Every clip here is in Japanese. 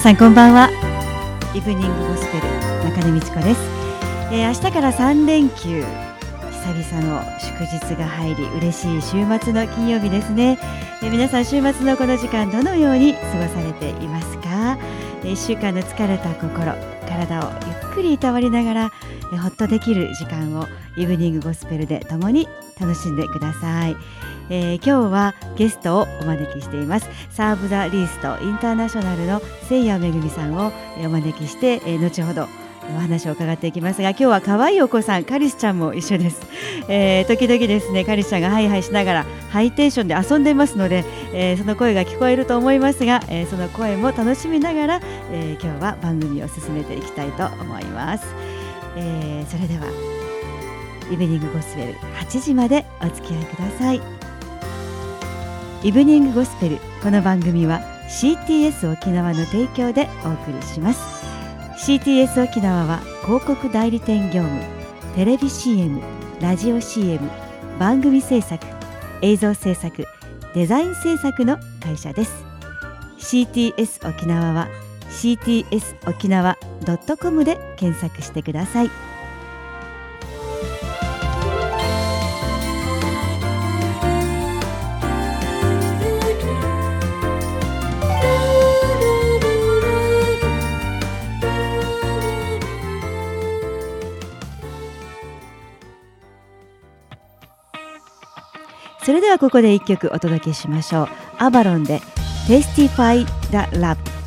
さんこんばんは。イブニングゴスペル中根美智子です、えー、明日から3連休久々の祝日が入り嬉しい週末の金曜日ですね、えー、皆さん週末のこの時間どのように過ごされていますか、えー、1週間の疲れた心体をゆっくりいたわりながら、えー、ほっとできる時間をイブニングゴスペルで共に楽しんでください、えー、今日はゲストをお招きしています。サーブ・ザ・リーストインターナショナルのせいやめぐみさんをお招きして、えー、後ほどお話を伺っていきますが今日は可愛いお子さんカリスちゃんも一緒です、えー、時々ですねカリスちゃんがハイハイしながらハイテンションで遊んでますので、えー、その声が聞こえると思いますが、えー、その声も楽しみながら、え今日は番組を進めていきたいと思います、えそれではイブニングゴスペル8時までお付き合いください。イブニングゴスペル。この番組は CTS 沖縄の提供でお送りします。CTS 沖縄は広告代理店業務テレビ CM ラジオ CM 番組制作映像制作デザイン制作の会社です。CTS 沖縄は CTS 沖縄 .com で検索してください。それではここで一曲お届けしましょう。アバロンで Testify the Love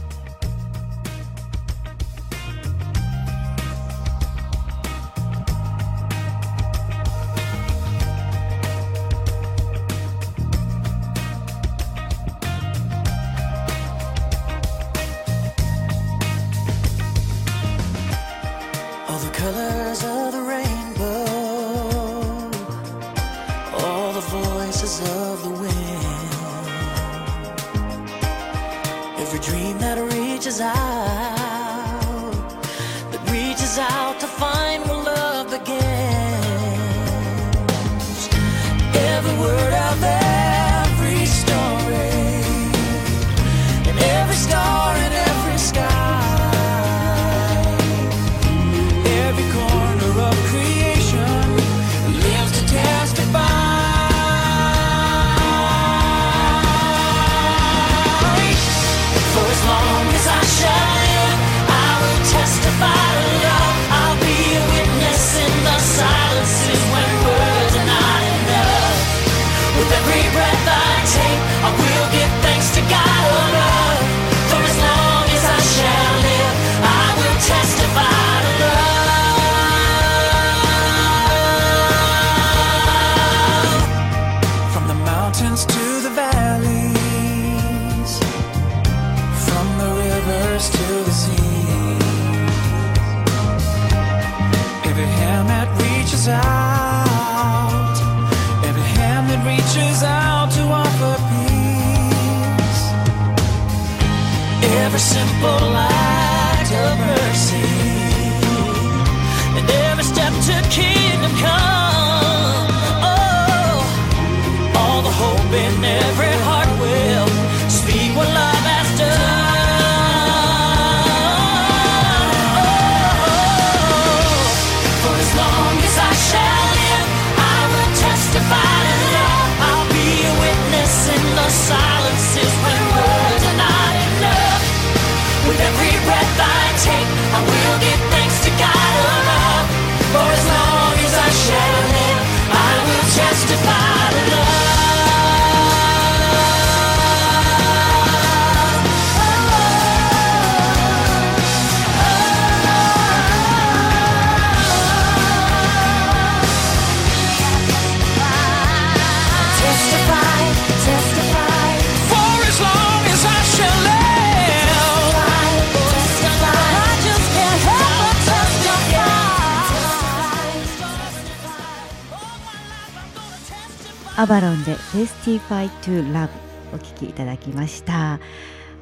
アバロンで Testify to Love お聴きいただきました。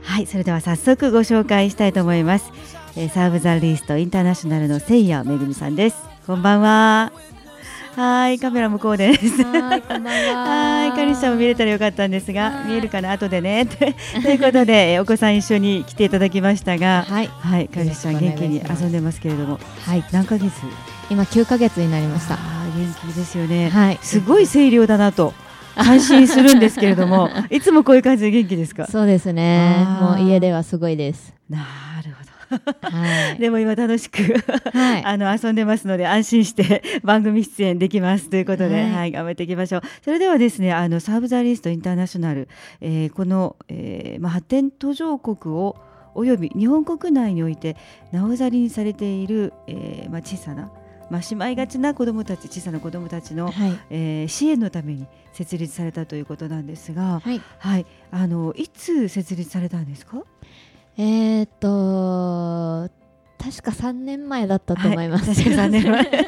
はいそれでは早速ご紹介したいと思います、えー、サーブザリーストインターナショナルのせいやめぐみさんです。こんばんは。はいカメラ向こうです。はいこんばんは。はいカリスさんも見れたらよかったんですが見えるかな？後でね。ということでお子さん一緒に来ていただきましたがはい。はいカリスさん元気に遊んでますけれども。はい何ヶ月？今9ヶ月になりました元気ですよね、はい。すごい声量だなと 感心するんですけれども いつもこういう感じで元気ですか？そうですね。もう家ではすごいです。なるほど。はい。でも今楽しくはい。あの遊んでますので安心して番組出演できますということで、は、はいい頑張っていきましょう。それではですね、あのサーブザリストインターナショナル、えーこの、えーまあ発展途上国をおよび日本国内においてなおざりにされている、えーまあ小さなまあしまいがちな子どもたち、小さな子どもたちの、はい。えー支援のために設立されたということなんですが、はい。はい、あのいつ設立されたんですか？えーっと確か3年前だったと思います、はい確か3年前。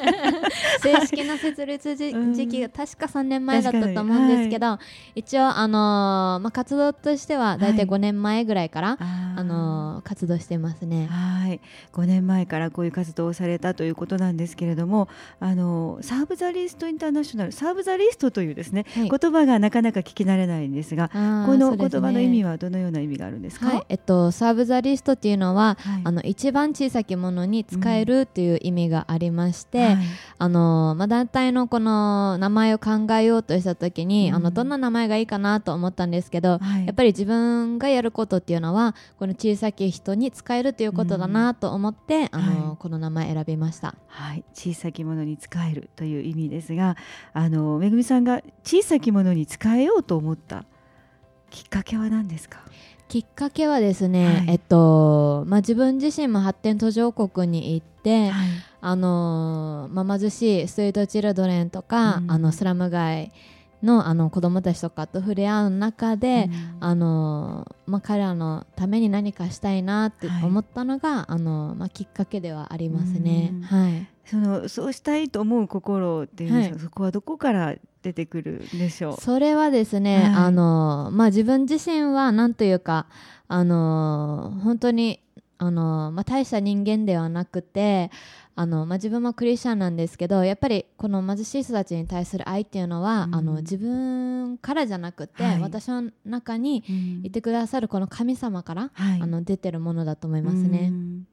正式な設立時期が確か3年前だったと思うんですけど、一応、あのーまあ、活動としては大体はい5年前ぐらいから、あー。あのー活動してますね。はい、5年前からこういう活動をされたということなんですけれども、あのサーブザリストインターナショナル、サーブザリストというですね、はい。言葉がなかなか聞き慣れないんですが、この言葉の意味はどのような意味があるんですか？はい、えっと、サーブ・ザ・リストっていうのは、はい。あの一番小さきものに使えるっていう意味がありまして、はい。あのまあ、団体のこの名前を考えようとした時に、うん。あのどんな名前がいいかなと思ったんですけど、はい。やっぱり自分がやることっていうのはこの小さき人に使えるということだなと思って、あのはい。この名前選びました。はい、小さきものに使えるという意味ですが、あのめぐみさんが小さきものに使えようと思ったきっかけは何ですか？きっかけはですね、はい。えっとまあ、自分自身も発展途上国に行って、はい。あのまあ、貧しいストリートチルドレンとか、うん。あのスラム街のあの子供たちとかと触れ合う中で、うん。あのまあ、彼らのために何かしたいなってはい。思ったのが、あのまあ、きっかけではありますね。うん。はい、そのそうしたいと思う心っていうはい。そこはどこから出てくるんでしょう？それはですね、はい。あのまあ、自分自身はなんというかあの本当にあの、まあ、大した人間ではなくてあの、まあ、自分もクリスチャンなんですけどやっぱりこの貧しい人たちに対する愛っていうのは、うん。あの自分からじゃなくて、はい。私の中にうん。いてくださるこの神様から、はい。あの出てるものだと思いますうね。ん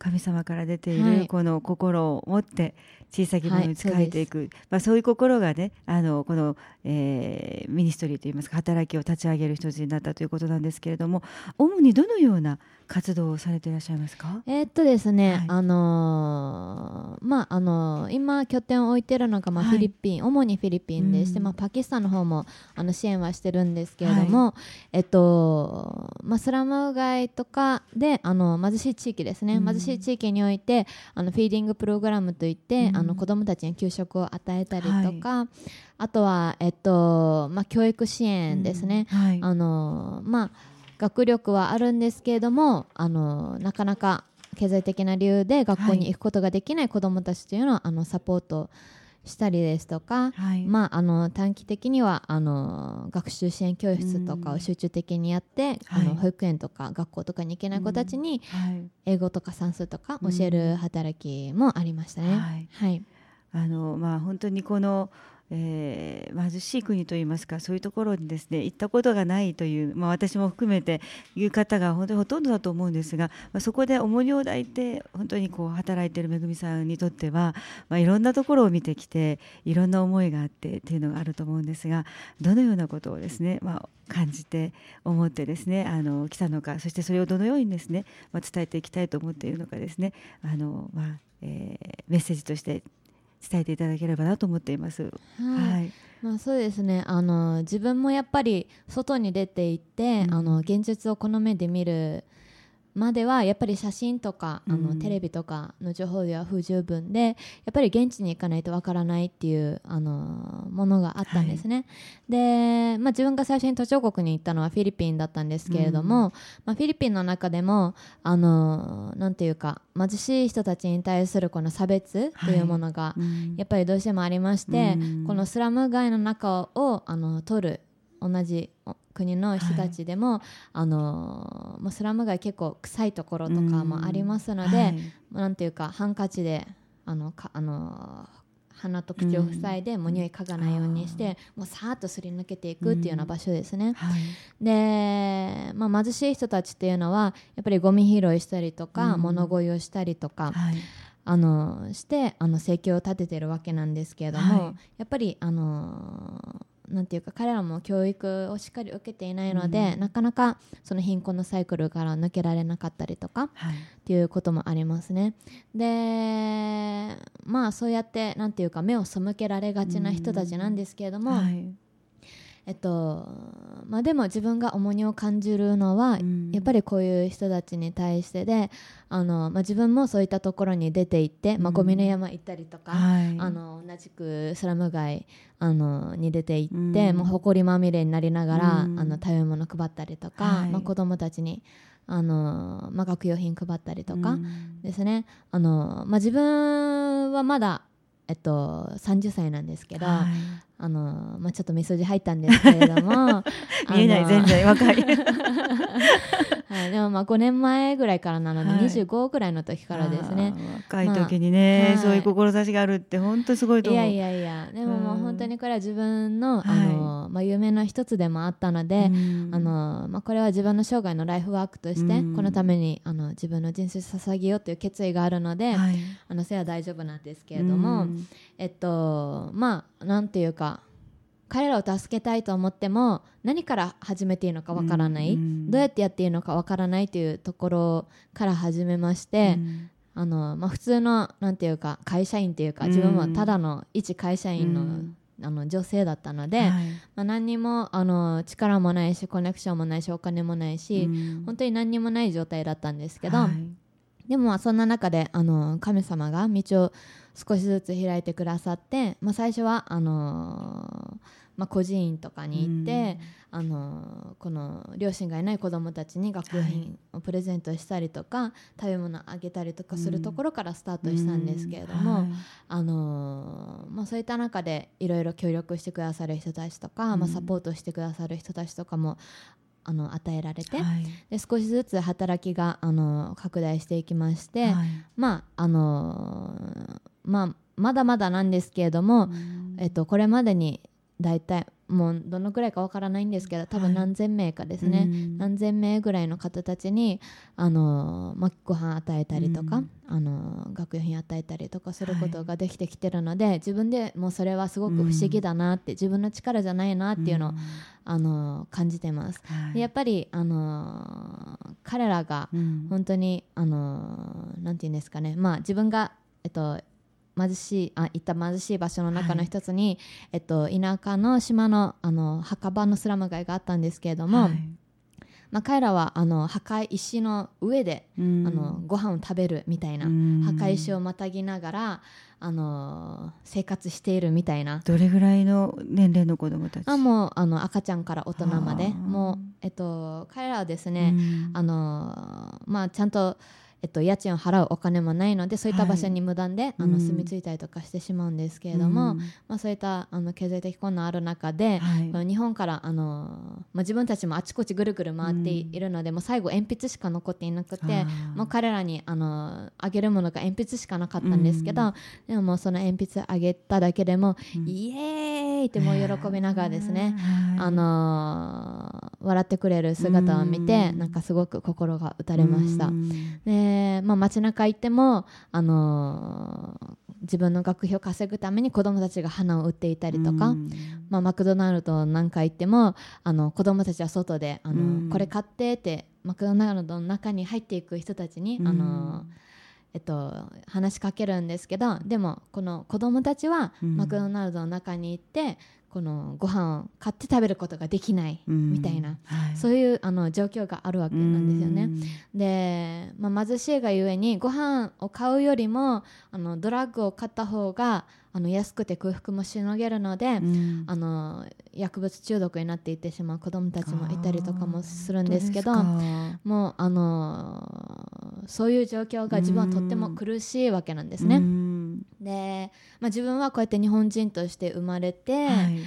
神様から出ていはい。るこの心を持って小さきものに仕はいえていく、まあ、そういう心がねあのこの、えーミニストリーといいますか働きを立ち上げる一つになったということなんですけれども主にどのような活動をされていらっしゃいますか？えーっとですね、はい。あのーまああのー今拠点を置いてるのがまあはい。フィリピン、主にフィリピンでして、うん。まあパキスタンの方もあの支援はしてるんですけれども、えっとまあスラム街とかであの貧しい地域ですね、うん。貧しい地域においてあのフィーディングプログラムといって、うん。あの子どもたちに給食を与えたりとか、あとはえっとまあ教育支援ですね。あのまあ学力はあるんですけれどもあのなかなか経済的な理由で学校に行くことができない子どもたちというのを、あのサポートしたりですとか、はい。まあ、あの短期的にはあの学習支援教室とかを集中的にやって、あはい。の保育園とか学校とかに行けない子たちにはい。英語とか算数とか教える働きもありましたね。はい。はい。あのまあ、本当にこの、えー貧しい国といいますかそういうところにですね行ったことがないという、まあ、私も含めていう方が本当にほとんどだと思うんですが、まあ、そこで重荷を抱いて本当にこう働いているめぐみさんにとっては、まあ、いろんなところを見てきていろんな思いがあってっていうのがあると思うんですがどのようなことをですね、まあ、感じて思ってですねあの来たのかそしてそれをどのようにですね、まあ、伝えていきたいと思っているのかですねあの、まあえーメッセージとして伝えていただければなと思っています。はい。はい、まあ、そうですね。あの自分もやっぱり外に出て行って、うん。あの現実をこの目で見るまではやっぱり写真とかあの、うんテレビとかの情報では不十分でやっぱり現地に行かないとわからないっていうあのものがあったんですね、で、まあ、自分が最初に途上国に行ったのはフィリピンだったんですけれども、まあ、フィリピンの中でもあのなんていうか貧しい人たちに対するこの差別とい。うものが、うん。やっぱりどうしてもありまして、うん。このスラム街の中をあの取る同じお国の人たちでも、あのもうスラム街結構臭いところとかもありますので、はい。なんていうかハンカチであのかあの鼻と口を塞いで、もう匂い嗅がないようにしてもうさーっとすり抜けていくっていうような場所ですね。はい。で、まあ、貧しい人たちっていうのはやっぱりゴミ拾いしたりとか、うん。物乞いをしたりとか、はい。あのしてあの生計を立ててるわけなんですけれども、はい。やっぱりあのなんていうか彼らも教育をしっかり受けていないので、うん。なかなかその貧困のサイクルから抜けられなかったりとかはい。っていうこともありますね。でまあそうやってなんていうか目を背けられがちな人たちなんですけれども、はいえっとまあ、でも自分が重荷を感じるのは、うん。やっぱりこういう人たちに対してであの、まあ、自分もそういったところに出て行って、まあ、うんゴミの山行ったりとか、はい。あの同じくスラム街あのに出て行って、うん。もう埃まみれになりながら、うん。あの食べ物配ったりとか、はい。まあ、子供たちにあの、まあ、学用品配ったりとかうん。ですね、あのまあ、自分はまだ、えっと、30歳なんですけど、はい。あのまあ、ちょっとみそじ入ったんですけれども 見えない全然若いはい、でもまあ5年前ぐらいからなので、はい。25ぐらいの時からですね。若い時にね、まあそういう志があるって本当すごいと思う。いやいやいや。でももううん。本当にこれは自分の,、はい。あのまあ、夢の一つでもあったので、うん。あのまあ、これは自分の生涯のライフワークとして、うん。このためにあの自分の人生を捧げようという決意があるので、はい。あのそれは大丈夫なんですけれども、うん。えっとまあなんていうか彼らを助けたいと思っても何から始めていいのかわからない、うんどうやってやっていいのかわからないというところから始めまして、うん。あのまあ、普通のなんていうか会社員っていうかうん。自分はただの一会社員の,、うん。あの女性だったので、はい。まあ、何にもあの力もないしコネクションもないしお金もないし、うん。本当に何にもない状態だったんですけど、はいでもまあそんな中であの神様が道を少しずつ開いてくださって、まあ、最初はあのまあ、孤児院とかに行って、あのこの両親がいない子どもたちに学用品をプレゼントしたりとか、食べ物あげたりとかするところからスタートしたんですけれども、うん。はいあのまあ、そういった中でいろいろ協力してくださる人たちとか、まあ、うんサポートしてくださる人たちとかもあの与えられて、はい。で少しずつ働きがあの拡大していきまして、はい。まああのまあ、まだまだなんですけれども、うん。えっと、これまでに大体もうどのくらいかわからないんですけど多分はい何千名かですね、うん。何千名ぐらいの方たちにあの、まあ、ご飯与えたりとか、うん。あの学用品与えたりとかすることができてきてるので、自分でもうそれはすごく不思議だなって、自分の力じゃないなっていうのを、ん。あの感じてます。はい。でやっぱり、あの彼らがうん。本当に、あのなんて言うんですかね、まあ、自分が、えっと、貧しいあ行った貧しい場所の中の一つに、えっと、田舎の島のあの墓場のスラム街があったんですけれども、はい。まあ、彼らはあの墓石の上で、うん。あのご飯を食べるみたいな、うん。墓石をまたぎながら、あの生活しているみたいな。どれぐらいの年齢の子供たち？あもうあの赤ちゃんから大人まで。はあ。もう、えっと、彼らはですね、うん。あのまあ、ちゃんと、えっと、家賃を払うお金もないのでそういった場所に無断で、あのうん住み着いたりとかしてしまうんですけれども、うん。まあ、そういったあの経済的困難ある中で、はい。まあ日本からあの、まあ、自分たちもあちこちぐるぐる回っているので、もう最後鉛筆しか残っていなくてもう彼らにあのあげるものが鉛筆しかなかったんですけど、うん。でももうその鉛筆あげただけでも、うんイエーイってもう喜びながらですね、はいあのー笑ってくれる姿を見て、うん。なんかすごく心が打たれました。うん。で、まあ、街中行っても、あのー自分の学費を稼ぐために子供たちが花を売っていたりとか、うん。まあ、マクドナルドなんか行ってもあの子供たちは外であの、うん。これ買ってってマクドナルドの中に入っていく人たちに、あのえっと、話しかけるんですけどでもこの子供たちはうん。マクドナルドの中に行って、このご飯を買って食べることができないうん。みたいな、はい。そういうあの状況があるわけなんですよね。うん。で、まあ、貧しいがゆえにご飯を買うよりもあのドラッグを買った方があの安くて空腹もしのげるので、うん。あの薬物中毒になっていってしまう子どもたちもいたりとかもするんですけどもうあのそういう状況が自分はとっても苦しいわけなんですね。うん。で、まあ、自分はこうやって日本人として生まれて、はい。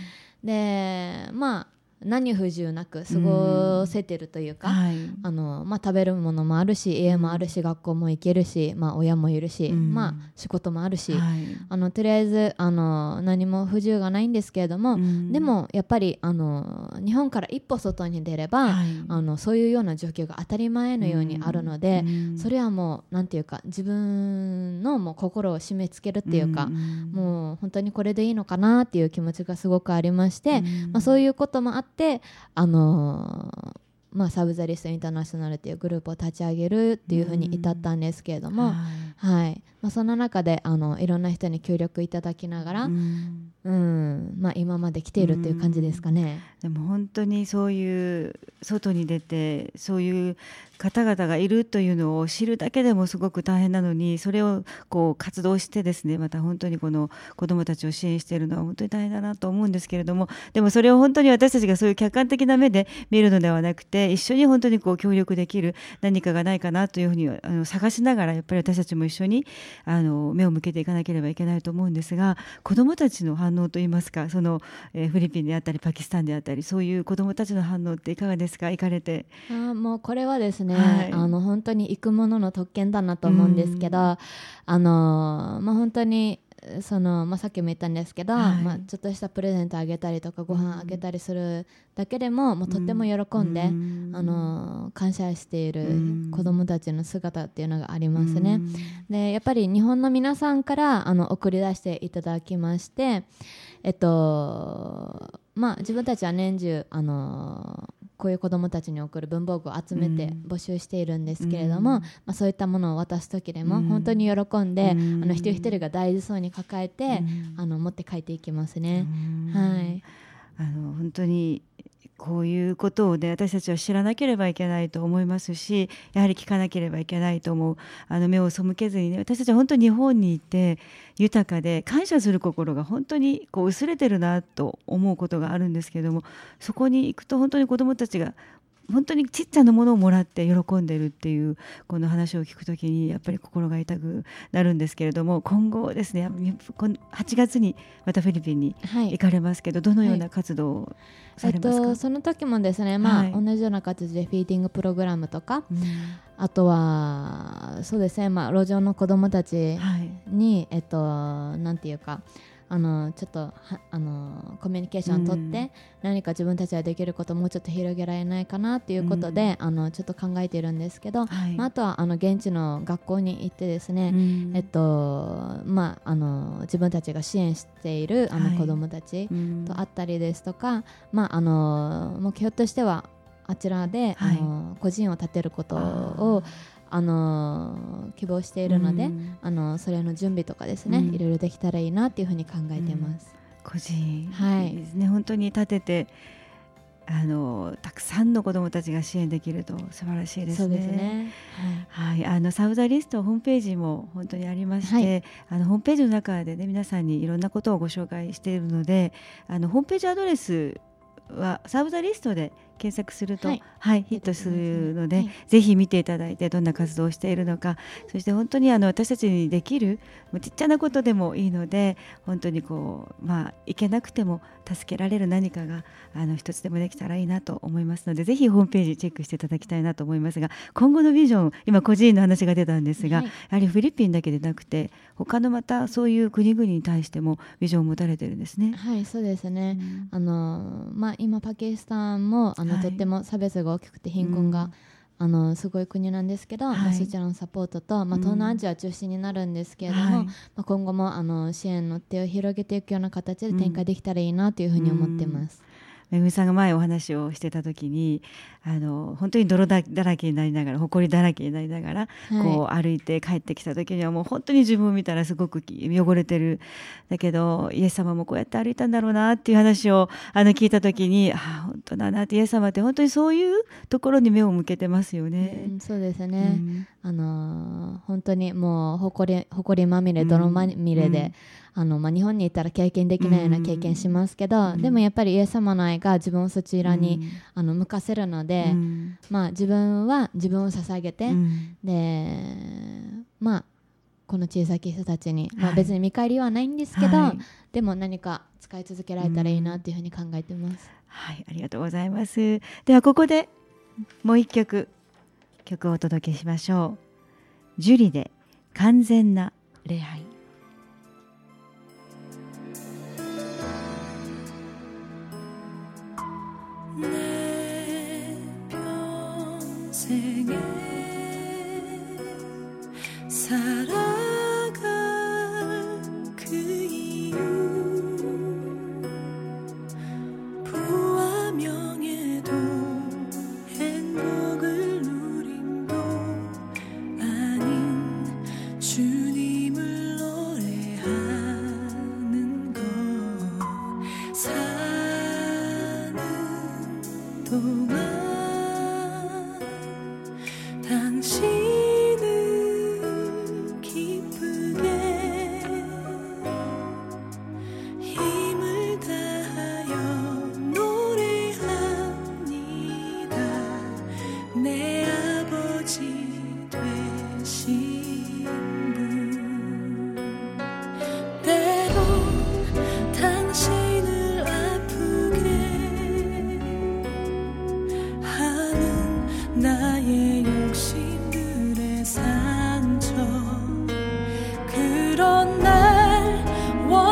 でまあ何不自由なく過ごせてるというか、はい。あのまあ、食べるものもあるし家もあるし、学校も行けるし、まあ、親もいるし、うん。まあ、仕事もあるし、はい。あのとりあえずあの何も不自由がないんですけれども、うん。でもやっぱりあの日本から一歩外に出れば、はい。あのそういうような状況が当たり前のようにあるので、うん。それはもうなんていうか自分のもう心を締め付けるっていうか、ん。もう本当にこれでいいのかなっていう気持ちがすごくありまして、うん。まあ、そういうこともあって、あのーまあ、サブザリストインターナショナルっていうグループを立ち上げるっていうふうに至ったんですけれども、はい。はい。まあ、その中であのいろんな人に協力いただきながら、ううん。んまあ、今まで来ているっていう感じですかね。でも本当にそういう外に出てそういう方々がいるというのを知るだけでもすごく大変なのにそれをこう活動してですねまた本当にこの子どもたちを支援しているのは本当に大変だなと思うんですけれどもでもそれを本当に私たちがそういう客観的な目で見るのではなくて一緒に本当にこう協力できる何かがないかなというふうにあの探しながらやっぱり私たちも一緒にあの目を向けていかなければいけないと思うんですが子どもたちの反応といいますかその、えーフィリピンであったりパキスタンであったりそういう子どもたちの反応っていかがですか？行かれて。あーもうこれはですね、はい。あの本当に行くものの特権だなと思うんですけど、うん。あのーまあ、本当にその、まあ、さっきも言ったんですけど、はい。まあ、ちょっとしたプレゼントあげたりとかご飯あげたりするだけでも,、もうとっても喜んで、うん。あのー感謝しているうん。子どもたちの姿っていうのがありますね。うん。でやっぱり日本の皆さんからあの送り出していただきまして、えっとまあ、自分たちは年中あのこういう子どもたちに送る文房具を集めてうん。募集しているんですけれども、うん。まあ、そういったものを渡す時でもうん。本当に喜んで、うん。あの一人一人が大事そうに抱えて、うん。あの持って帰っていきますね。うんはい。あの本当にこういうことをね私たちは知らなければいけないと思いますしやはり聞かなければいけないと思う。あの目を背けずにね私たちは本当に日本にいて豊かで感謝する心が本当にこう薄れてるなと思うことがあるんですけどもそこに行くと本当に子どもたちが本当にちっちゃなものをもらって喜んでるっていうこの話を聞くときにやっぱり心が痛くなるんですけれども今後ですねこの8月にまたフィリピンにはい行かれますけどどのような活動をさえっれますか、と、その時もですね、まあはい。同じような形でフィーディングプログラムとかうん。あとはそうですね、まあ、路上の子どもたちはい。に、えっと、なんていうかあのちょっとはあのコミュニケーションをとって、うん。何か自分たちができることをもうちょっと広げられないかなっていうことで、あのちょっと考えているんですけど、はい。まあ、あとはあの現地の学校に行ってですね、うん。えっとまあ、あの自分たちが支援しているあはい。の子どもたちうん。と会ったりですとか、まあ、あの目標としてはあちらで、はい。あの個人を立てることをあの希望しているので、うん。あのそれの準備とかですね、うん。いろいろできたらいいなっていうふうに考えてます。個人はい。ですね、本当に立ててあのたくさんの子どもたちが支援できると素晴らしいですね。すね。はい、あのサウザリストホームページも本当にありまして、はい。あのホームページの中でね皆さんにいろんなことをご紹介しているのであのホームページアドレスはサウザリストで検索すると、ははいいヒットするので、はい。ぜひ見ていただいてどんな活動をしているのかそして本当にあの私たちにできるちっちゃなことでもいいので本当にこうまあいけなくても助けられる何かがあの一つでもできたらいいなと思いますのでぜひホームページチェックしていただきたいなと思いますが今後のビジョン今個人の話が出たんですが、はい。やはりフィリピンだけでなくて他のまたそういう国々に対してもビジョンを持たれてるんですね。はい、そうですね。うん。あのまあ、今パキスタンもあの、はい。とっても差別が大きくて貧困が、あのすごい国なんですけど、まあ、はいそちらのサポートと、まあ、うん。東南アジアは中心になるんですけれども、はい。まあ、今後もあの支援の手を広げていくような形で展開できたらいいなというふうに思ってます。めぐみさんが前お話をしてた時にあの本当に泥だだらけになりながら埃だらけになりながら、こう歩いて帰ってきた時にはもう本当に自分を見たらすごくき汚れてるだけどイエス様もこうやって歩いたんだろうなっていう話をあの聞いた時にああ本当だなってイエス様って本当にそういうところに目を向けてますよね。うんそうですうね、ん。あのー本当にもうほこりほこりまみれ泥まみれで、あのまあ、日本にいたら経験できないような経験しますけど、うんでもやっぱりイエス様の愛が自分をそちらに、うんあの向かせるので、うんまあ、自分は自分を捧げて、うんでまあこの小さき人たちに、まあ、はい別に見返りはないんですけど、はいでも何か使い続けられたらいいなっていうふうに考えてます。はい、ありがとうございます。ではここでもう一曲曲をお届けしましょう。ジュリで完全な礼拝。You.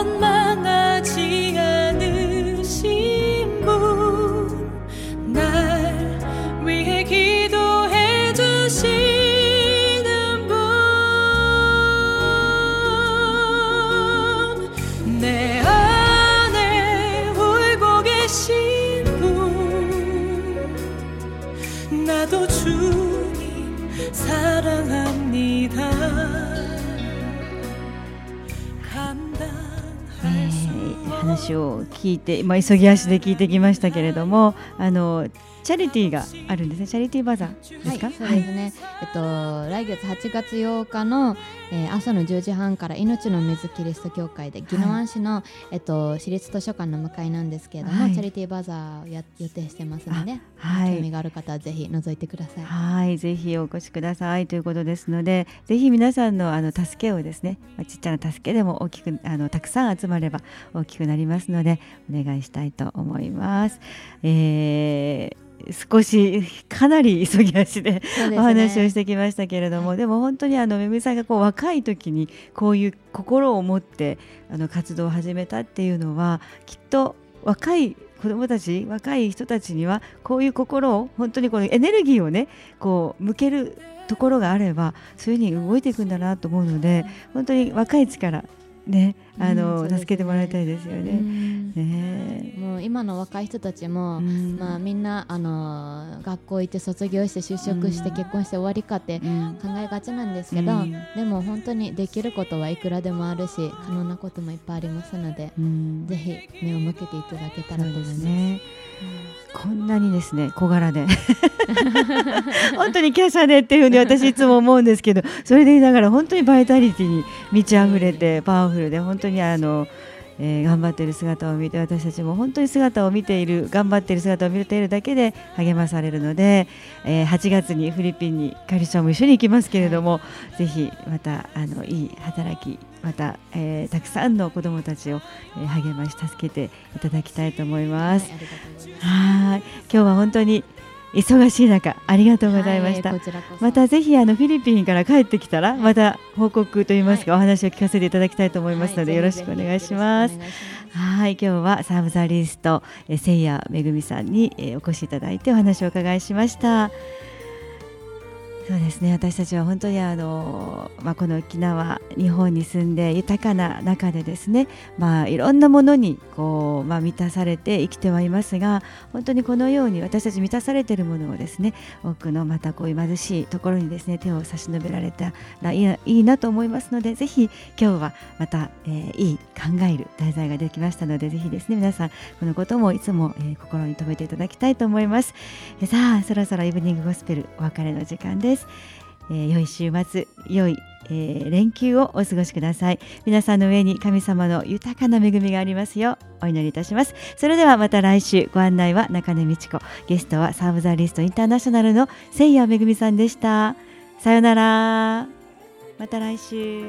것만 話を聞いて、まあ、急ぎ足で聞いてきましたけれどもあのチャリティーがあるんですね。チャリティーバザーですか、はい、そうですね、えっと、来月8月8日の、えー朝の10時半から命の水キリスト教会で宜野湾市の、えっと、私立図書館の向かいなんですけれども、はい。チャリティーバザーをや予定してますので、はい。興味がある方はぜひ覗いてください。はい、ぜひお越しください。ということですので、ぜひ皆さんのあの助けをですね、まあちっちゃな助けでも大きくあのたくさん集まれば大きくなりますので、お願いしたいと思います。えー少しかなり急ぎ足でお話をしてきましたけれども、はい。でも本当にあのめぐみさんがこう若い時にこういう心を持ってあの活動を始めたっていうのはきっと若い子どもたち若い人たちにはこういう心を本当にこのエネルギーをねこう向けるところがあればそういうふうに動いていくんだなと思うので本当に若い力ねあの、助けてもらいたいですようね。ん。ね。もう今の若い人たちも、うん。まあ、みんな、あのー学校行って卒業して就職してうん結婚して終わりかってうん。考えがちなんですけど、うん。でも本当にできることはいくらでもあるし可能なこともいっぱいありますので、うん。ぜひ目を向けていただけたらと思います。こんなにですね小柄で。本当に華奢でっていうふうに私いつも思うんですけどそれで言いながら本当にバイタリティに満ち溢れてパワフルで本当にあの、えー頑張っている姿を見て私たちも本当に姿を見ている頑張っている姿を見ているだけで励まされるので、えー8月にフィリピンにカリちゃんも一緒に行きますけれども、ぜひまたあのいい働きまた、えーたくさんの子どもたちを、えー励まし助けていただきたいと思います。はい、今日は本当に忙しい中ありがとうございました。はこちらこそ。またぜひあのフィリピンから帰ってきたらまた報告といいますか、お話を聞かせていただきたいと思いますので、はいよろしくお願いします。はい、今日はサーブザリストえーせいやめぐみさんに、えーお越しいただいてお話をお伺いしました。そうですね私たちは本当にあの、まあ、この沖縄日本に住んで豊かな中でですね、まあ、いろんなものにこう、まあ、満たされて生きてはいますが本当にこのように私たち満たされているものをですね多くのまたこういう貧しいところにですね手を差し伸べられたらいいないいなと思いますのでぜひ今日はまた、えーいい考える題材ができましたのでぜひですね皆さんこのこともいつも、えー心に留めていただきたいと思います。えさあそろそろイブニングゴスペルお別れの時間です。えー良い週末良い、えー連休をお過ごしください。皆さんの上に神様の豊かな恵みがありますようお祈りいたします。それではまた来週ご案内は中根美智子。ゲストはサーブザリストインターナショナルのせいやめぐみさんでした。さようなら。また来週。